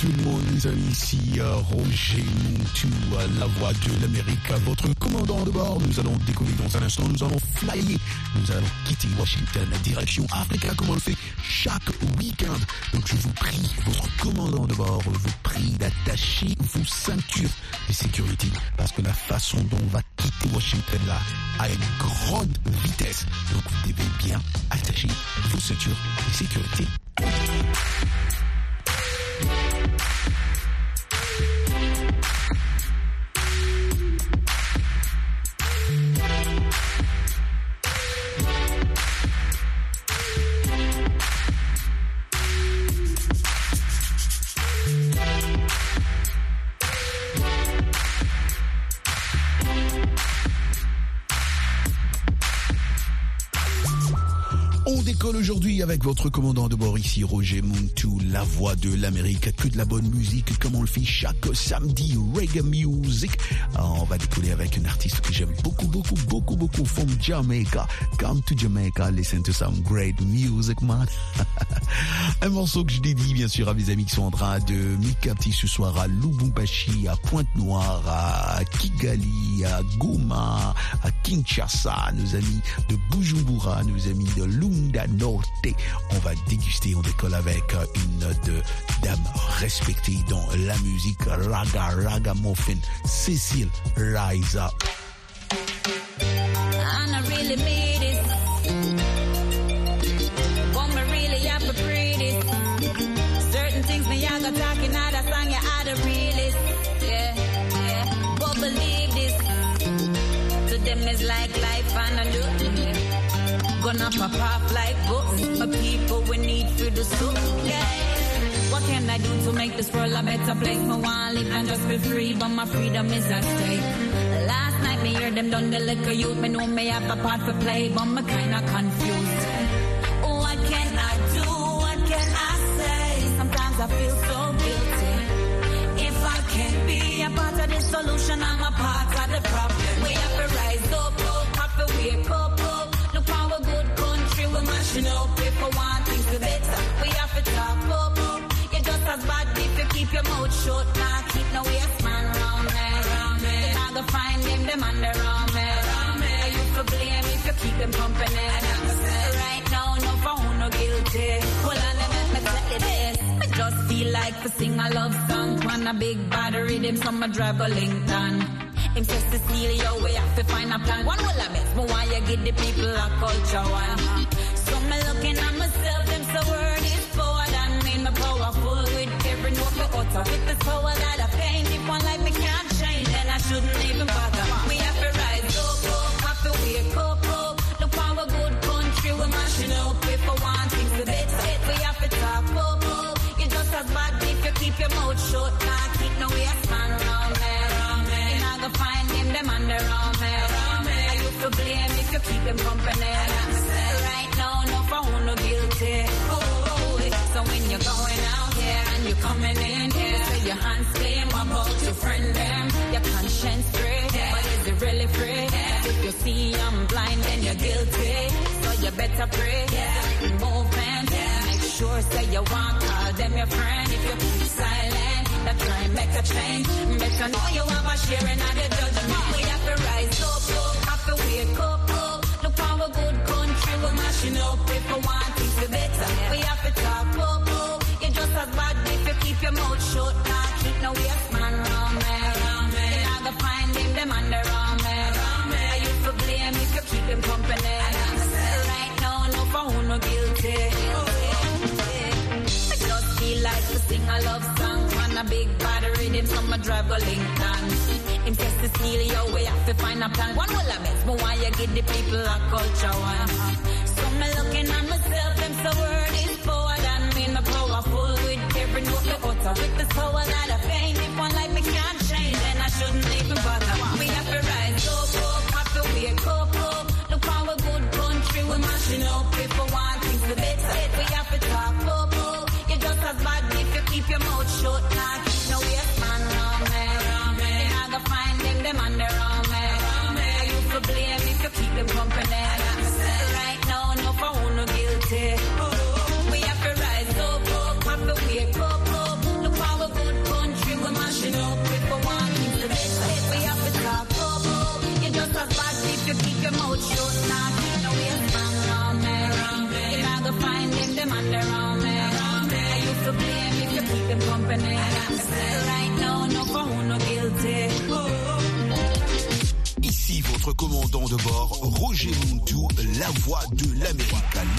tout le monde, les amis, ici Roger Montou, euh, la voix de l'Amérique, votre commandant de bord. Nous allons décoller dans un instant, nous allons flyer, nous allons quitter Washington, direction Africa, comme on le fait chaque week-end. Donc je vous prie, votre commandant de bord, vous prie d'attacher vos ceintures de sécurité, parce que la façon dont on va quitter Washington là a une grande vitesse. Donc vous devez bien attacher vos ceintures de sécurité. On décolle aujourd'hui avec votre commandant de bord ici, Roger Montou, la voix de l'Amérique, que de la bonne musique, comme on le fait chaque samedi, reggae music. Alors, on va décoller avec une artiste que j'aime beaucoup, beaucoup, beaucoup, beaucoup, from Jamaica. Come to Jamaica, listen to some great music, man. un morceau que je dédie, bien sûr, à mes amis qui sont en train de me capter ce soir à Lubumbashi, à Pointe-Noire, à Kigali, à Goma, à Kinshasa, nos amis de Bujumbura, nos amis de Lunda Norte. On va déguster, on décolle avec euh, une de dame respectée dans la musique raga, raga muffin, Cécile Rise Up. And I really made it. But me really have to pray this. Certain things me I got talking out of song, you are the realest. Yeah, yeah. But believe this. To them is like life and I look. Yeah. Gonna pop off like books. My people we need for the soup. What can I do to make this world a better place? Me want live and just be free, but my freedom is at stake. Last night me hear them done the liquor youth. Me know me have a part for play, but me kinda confused. What can I do? What can I say? Sometimes I feel so guilty. If I can't be a part of the solution, I'm a part of the problem. We have to rise up, up, to wake up, up. Up. If we want things to better, we have to talk up. You're just as bad if you keep your mouth shut. Nah, keep no waste man round me. You're not gonna find them, them under me. You for blame if you keep them company. Right now, no phone, no guilty. Hold on, let me, me tell you this. Me just feel like to sing a love song. Want a big body rhythm, so me drive a Lincoln. Him says to steal your way, have to find a plan. One will I miss, but why you give the people a culture one? Me looking at myself, them so powerful with. With this power that I if one me can't then I shouldn't even bother. We have to have to wake up. Look a good country we're mashing up. To we have to talk just as bad if you keep your mouth shut. Keep no man around. You're not gonna find them, them under to blame if you keep them company. Your hands clean, what about your friend them? Your conscience free, but is it really free? If you see I'm blind, then you're guilty. So you better pray. Yeah. Movement, Yeah. make sure say you want call them your friend. If you keep silent, that try and make a change. Better know you have a sharing of the judgment. We have to rise up, up, have to wake up, up. Look how a good country we're mashing up. If we want things to better, we have to talk up, up. You're just as bad keep your mouth shut. Nah, keep no waste man round me. You're not gonna find them, them under me. I you for blame if you keep them company. Right now, no for who no guilty. I just feel like to sing a love song on a big body rhythm, so my drive go link down. Him says to steal your way, have to find a plan. One will I best, but why you give the people a culture one? So me looking at myself, them so word utter. With the power that I fame, if one life me can't change, then I shouldn't even bother. We have to rise up, up, have to wake up, up. Look how a good country we're mashing up. We want things to better, we have to talk up, up. You're just as bad if you keep your mouth shut. Nah, commandant de bord, Roger Montou, la voix de l'Amérique.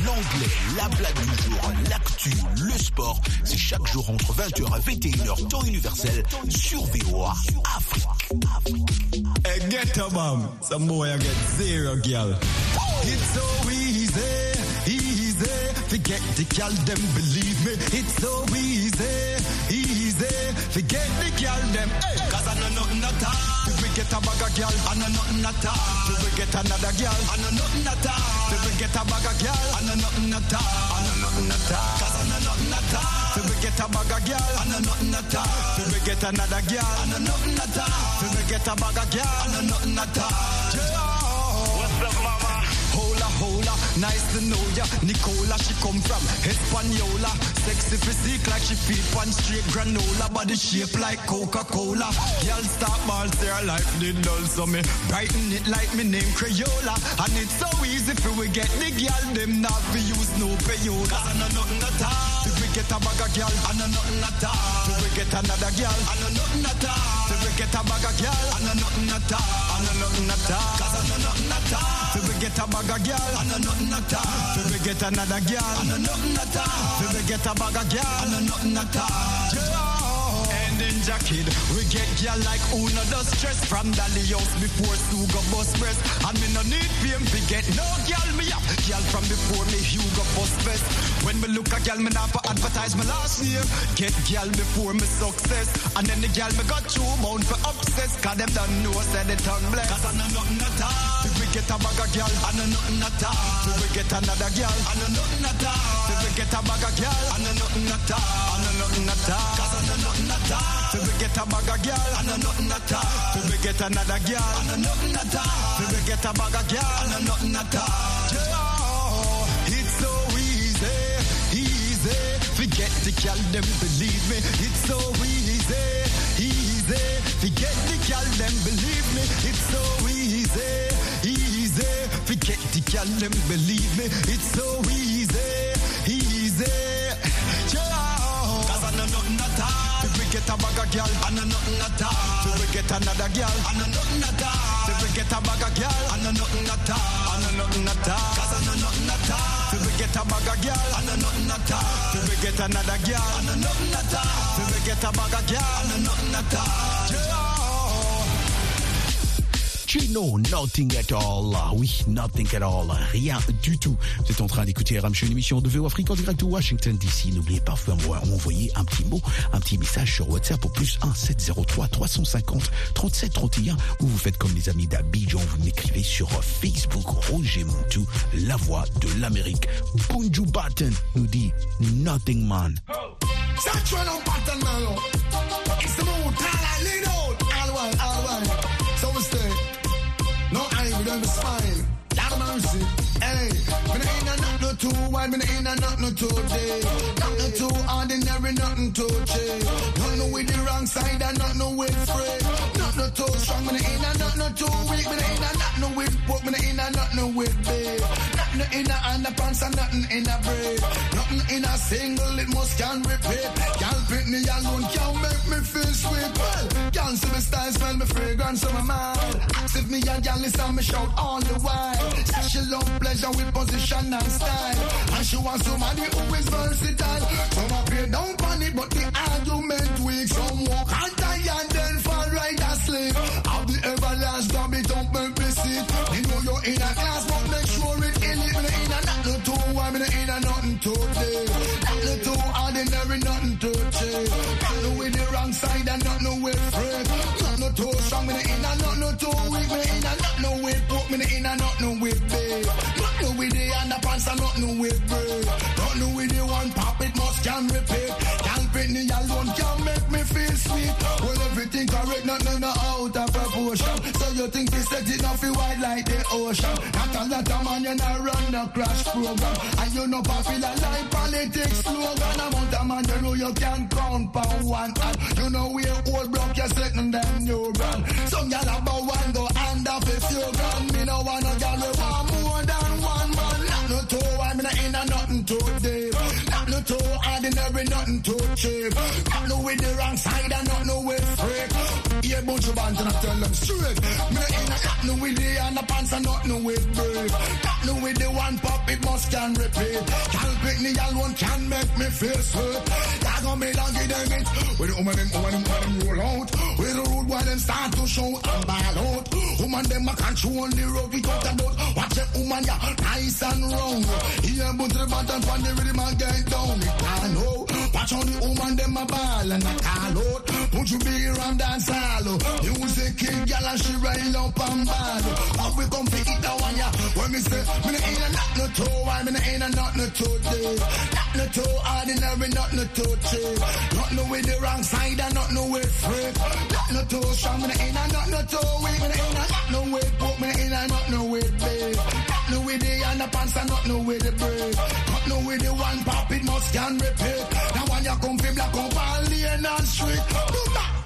L'anglais, la blague du jour, l'actu, le sport, c'est chaque jour entre 20h et 21h, temps universel, sur VOA Afrique. Hey, get a bomb. Some boy I get zero girl. It's so easy, easy. Forget the girl, them believe me. It's so easy, easy. Forget the girl, them. Hey, Cause I know nothing at. Get a bag of girl, I know nothing at all. Till we get another girl, I know nothing at all. Till we get a bag of girl, I know nothing at all. I know nothing at all. Cause I know nothing at all. Till we get a bag of girl, I know nothing at all. Till we get another girl, I know nothing at all. Till we get a bag of girl, I know nothing at all. What's up, mama? Hola, hola, nice to know ya. Nicola, she come from Hispaniola. Sexy physique like she feed one straight granola. Body shape like Coca-Cola. Girl start balls, their life did dull. So me brighten it like me name Crayola. And it's so easy for we get the girl. Them not we use no payola. I know nothing at all. Till we get a bag of girl, I know nothing at all. Till we get another girl, I know nothing at all. Get a bag of girl, I know nothing at all. I know nothing at all. Cause I know nothing at all. Till we get a bag of girl, I know nothing at all. Till we get another girl, I know nothing at all. Till we get a bag of girl, I know nothing at all. Then jacket, we get girl like Una does stress from Dolly house before Suga bus breast. And me no need fame to get no girl me up. Girl from before me Hugo bus vest. When me look a girl, me not for advertise my last name. Get girl before me success. And then the girl me got two bound for obsess. Cause them don't know say the tongue bless. Cause I know nothing at all. If we get a bag of girl, I know nothing at all. If we get another girl, I know nothing at all. If we get a bag of girl, I know nothing at all. I know nothing at all. Cause I know nothing get a bag of girl, I know nothing at all. If we get another girl, I know nothing at all. If we get a bag of girl, I know nothing at all. Yeah, It's so easy, easy. Forget the girl, them believe me. It's so easy, easy. Forget the girl, them believe me. It's so easy, easy. Forget the girl, them believe me. It's so easy. Get a bag of girl, I know nothing at all. If we get another girl, I know nothing at all. If we get a bag of girl, I know nothing at all. I know nothing at all. Cause I know nothing at all. If we get a bag of girl, I know nothing at all. If we get another girl, I know nothing at all. If we get a bag of girl, I know nothing at all. Know nothing at all. Oui, nothing at all. Rien du tout. Vous êtes en train d'écouter Ramshow, une émission de VO Afrique en direct de Washington DC. N'oubliez pas de m'envoyer un petit mot, un petit message sur WhatsApp au plus 1 703 350 37 31 ou vous faites comme les amis d'Abidjan, vous m'écrivez sur Facebook Roger Montou, la voix de l'Amérique. Bunju Batten nous dit Nothing Man. Don't smile. Of mercy. Hey, me no in a nothing no too wide, me no in nothing no too deep. Nothing too ordinary, nothing too cheap. Nothing with the wrong side and nothing with free. Nothing too strong, me no in a nothing too weak. Me no in a nothing with book, me no in a nothing with big. Nothing in a underpants and nothing in a braid. Nothing in a single, it must can repeat. Can't pick me alone, can't make me feel sweet. Can't see me style, smell me fragrance, so my mind. If me a gal listen me shout all the while. She love pleasure with position and style. And she wants somebody who is versatile. Some up here don't panic, but the argument weak. Some walk and die and How the everlast grab it up, make me sit. You know you're in a class, but make sure it in it. Me in a nothing warm, me in a nothing too deep. Nothing too ordinary, nothing too cheap. Nothing with the wrong side and nothing with freak. Nothing too strong, me in a nothing too weak. Me in a nothing with pork, me in a nothing with beef. Nothing with the underpants and nothing with bread. Nothing with the one pop, it must can repeat. Well, everything correct, nothing out of proportion. So you think this set it off wide like the ocean? Not a lot of man, you not run the crash program. And you know popular like politics slogan. Amount of man, you know you can count for one hand. You know we old block, you're second them new brand. Some y'all about one go hand off if you gun. Me no want girl we want more than one man. Not no two, I mean, in a nothing too deep. Not no two ordinary, nothing too cheap. Not tell them straight. Me no in a nothing with the underpants and nothing with brave. Nothing with the one pop, it must can repeat. Can't pick me alone, can make me feel sweet. Y'all gonna me down, give them it. With the woman, them, woman, them, woman, roll out. With the road, while them start to show and ball out. Woman, them a control the road without a doubt. Watch the woman, yeah, nice and round. Here, but the button from the rhythm and get down. It can hold. Watch how the woman, them a ball and a call out. Put you big around dance hall. Music king, gal, and she rail up and ball. How we come fi eat that one, yeah. When me say, me ain't a not no toe, why me ain't a not no toe day. Not ordinary, not no toe cheap. Not no with the wrong side and not no with freak. Not no toe strong, me ain't a not no toe weak. Me ain't a not no with poke, me ain't a not no with big. Not no with the underpants and not no with the break. Not no with the one pop, it must can repeat. Now when you come fi black up all lane and street. Do that.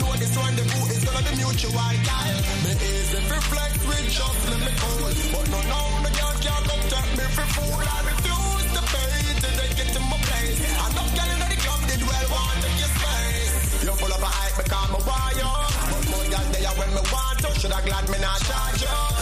Know this one, the boot is gonna be mutual, girl. Me easy for flex with just let me cool. But no, no, the girl can't come take me for fool. I refuse to pay to take it to my place. I'm not getting in the club, did well want to your space. You're full of a hype, become a wire. But more than there when me want to, should I glad me not charge you.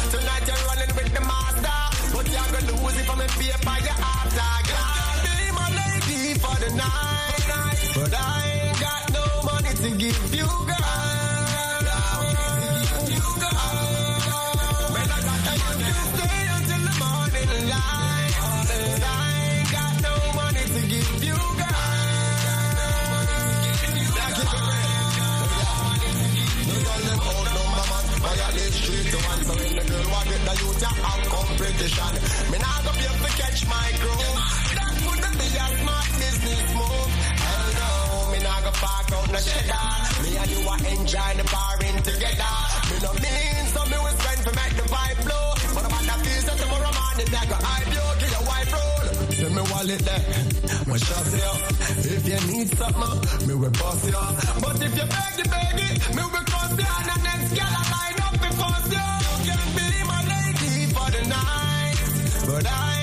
The youth ya have competition Me nah go be able to catch my crew That wouldn't be a smart business move Hell no Me nah go park out no cheddar Me and you a enjoy the barring together Me no mean So me will spend to make the vibe blow But on the feels that tomorrow morning I go hype you Give your wife roll Say me wallet there. My shop here. If you need something, me will boss ya. But if you beg it, beg it, me will cross ya. And the next girl But I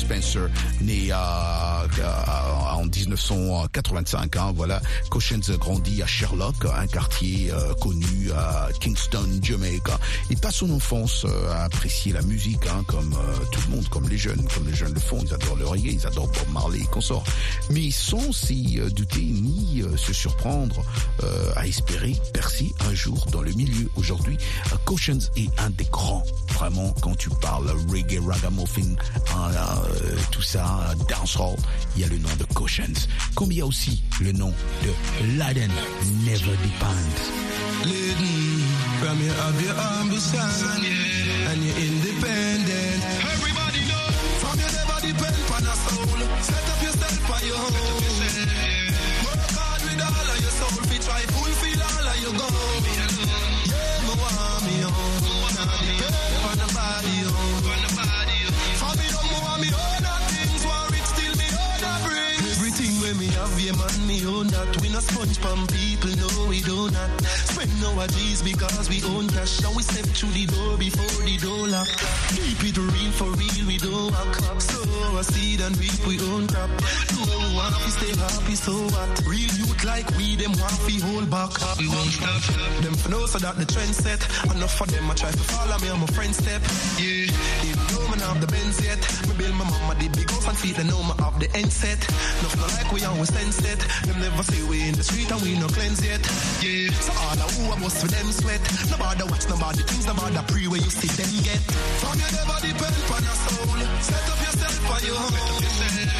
Spencer, ni uh, uh, en 1985. Hein, voilà, Cautions grandit à Sherlock, un quartier euh, connu à Kingston, Jamaica. Il passe son enfance euh, à apprécier la musique, hein, comme euh, tout le monde, comme les jeunes, comme les jeunes le font. Ils adorent le reggae, ils adorent Bob Marley et consorts. Mais sans s'y douter ni se surprendre à espérer percer un jour dans le milieu. Aujourd'hui, Cautions est un des grands, vraiment, quand tu parles reggae, ragamuffin, hein, tout ça, dancehall, il y a le nom de Cautions. Comme il y a aussi le nom de Laden Never Depends. Leading from you have your ambition and you're independent. Everybody know from you never depend on a soul. Set up yourself for your home. Our G's because we own cash. And we step through the door before the door lock. Keep it real for real, we don't walk. So I see and reap we own crap. No want to stay happy, so what? Real youth like we, them want to hold back. We won't stop. Them for know so that the trend set. Enough for them, I try to follow me on my friend step. Yeah, man have the Benz yet. Me build my mama the big house and feet, they know me have the end set. Nothing like we always sense it. Them never say we in the street and we no cleanse yet. Yeah, so all the who I must for them sweat. Nobody watch, nobody things, nobody pray where you see them get. From you never depend on your soul. Set up yourself for your home.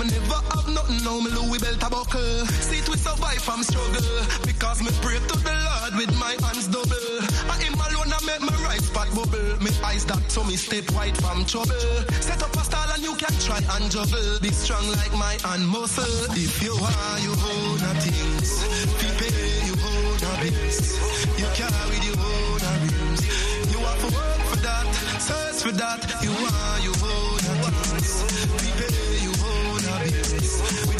Me never have nothing, now me Louis belt a buckle. See we survive from struggle. Because me pray to the Lord with my hands double. I him alone I make my right spot bubble. Me eyes that so me step white from trouble. Set up a style and you can try and juggle. Be strong like my hand muscle. If you are, you own a things. People, you own a bills. You carry the own a rims. You have to work for that, search for that. You are, you own choice. We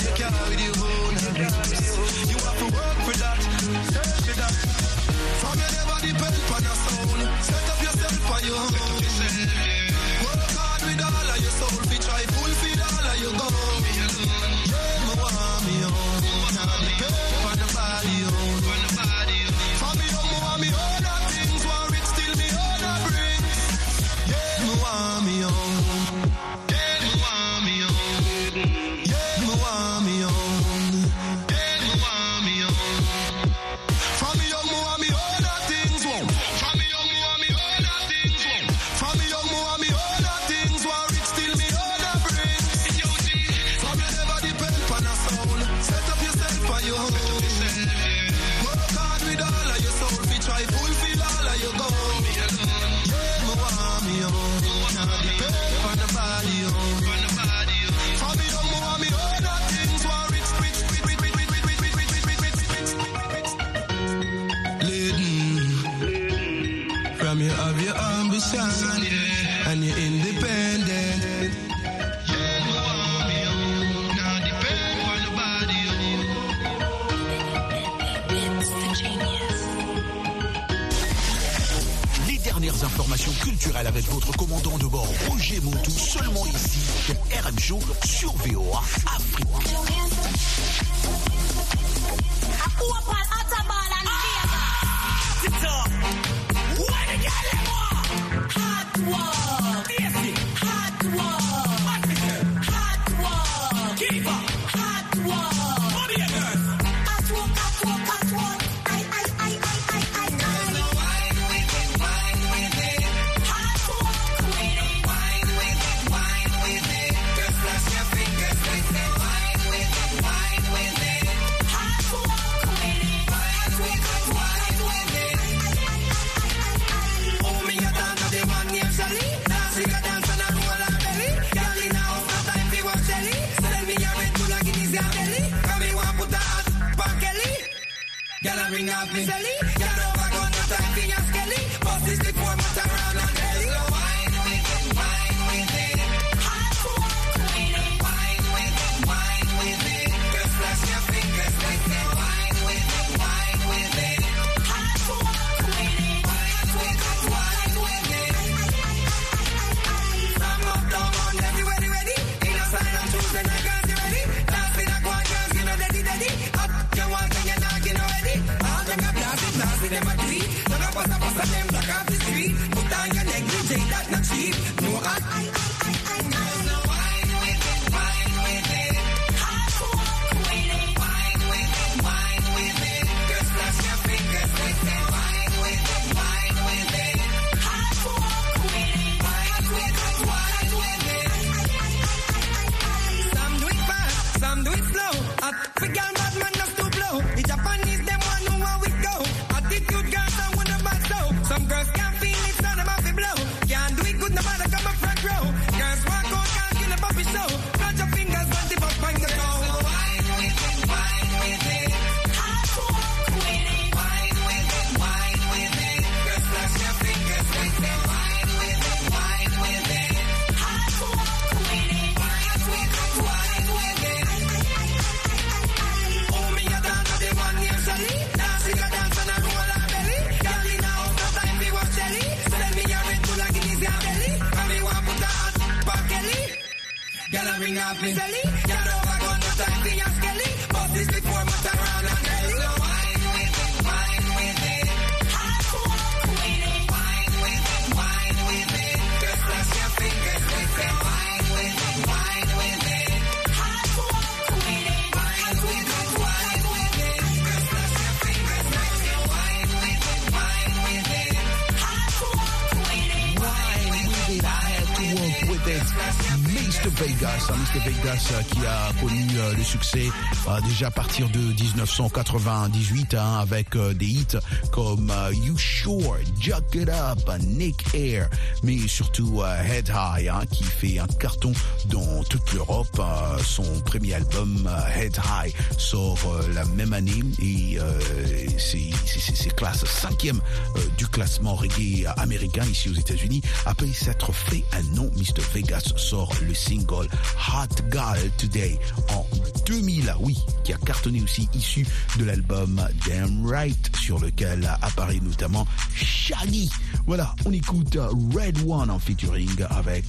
culturelle avec votre commandant de bord Roger Montou, seulement ici, RM Show sur VOA Afrique. It's East Vegas, hein, un Vegas euh, qui a connu euh, le succès euh, déjà à partir de 1998 hein, avec des hits comme You Sure, Jack It Up, Nick Air, mais surtout Head High hein, qui fait un carton dans toute l'Europe. son premier album Head High sort la même année et c'est classe cinquième du classement reggae américain ici aux États-Unis. Après s'être fait un nom, Mr. Vegas sort le single Hot Girl Today en 2000, ah oui, qui a cartonné aussi issu de l'album Damn Right sur lequel apparaît notamment Shaggy. Voilà, on écoute Red One en featuring avec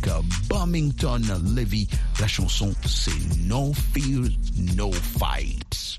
Bombington Levy. La chanson c'est No Fear, No Fights.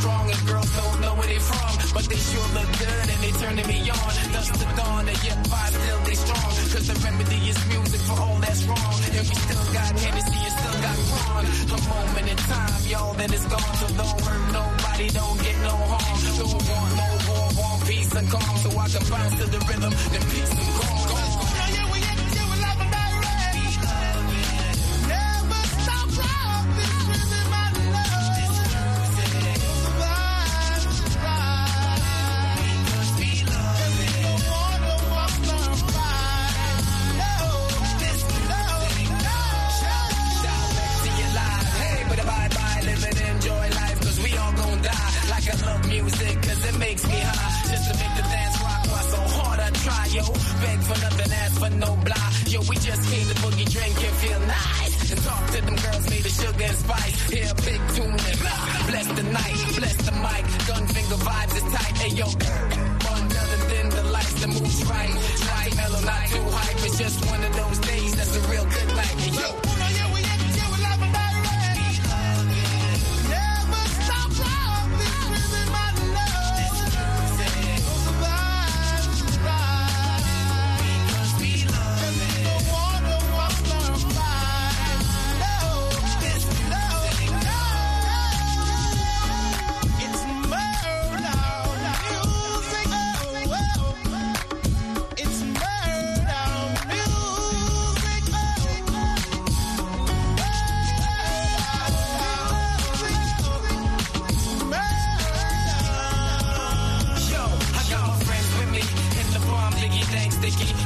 strong and girls don't know where they're from, but they sure look good and they turning me on. Dust to dawn and yet I still they strong, cause the remedy is music for all that's wrong. And we still got Hennessy you still got Ron. A moment in time, y'all, then it's gone.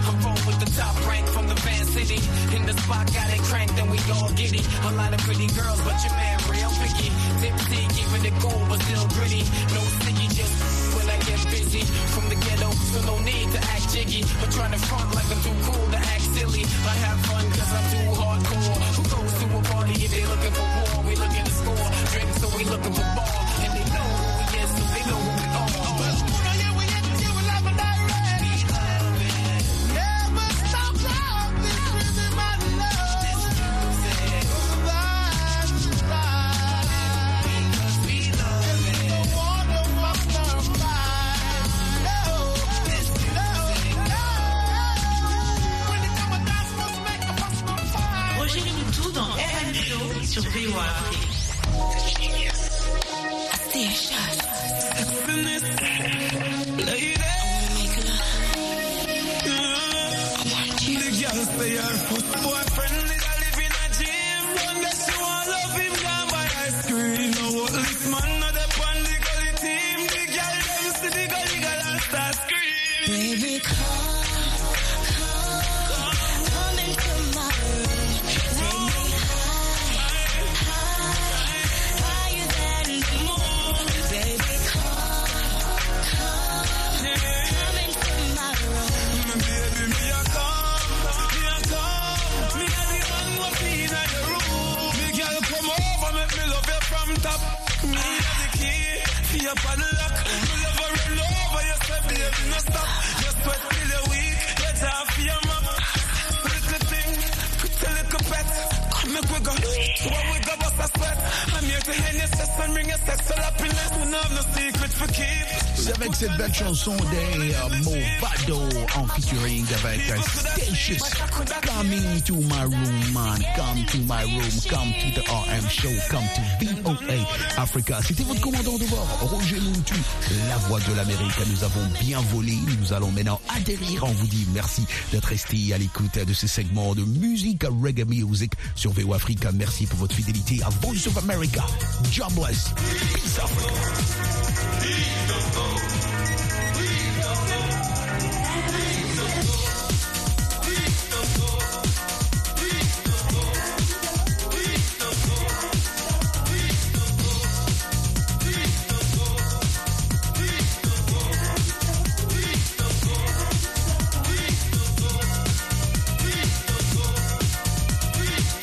I'm with the top rank from the Van City. In the spot, got it cranked and we all giddy. A lot of pretty girls, but your man real picky. Tipsy, keeping it cool, but still gritty. No sticky, just when I get busy. From the ghetto, so no need to act jiggy. But trying to front like I'm too cool to act silly. I have fun cause I'm too hardcore. Who goes to a party if they looking for war? We looking to score. Drink, so we looking for ball. Show and bring your sexual happiness. Avec cette belle chanson des euh, Movado en featuring avec euh, Statius. Coming to my room, man. Come to my room. Come to the RM show. Come to VOA Africa. C'était votre commandant de bord, Roger Moutu, la voix de l'Amérique. Nous avons bien volé. Nous allons maintenant atterrir. On vous dit merci d'être resté à l'écoute de ce segment de musique reggae music sur VOA Africa. Merci pour votre fidélité à Voice of America. Jobless. Peace Africa. He knows.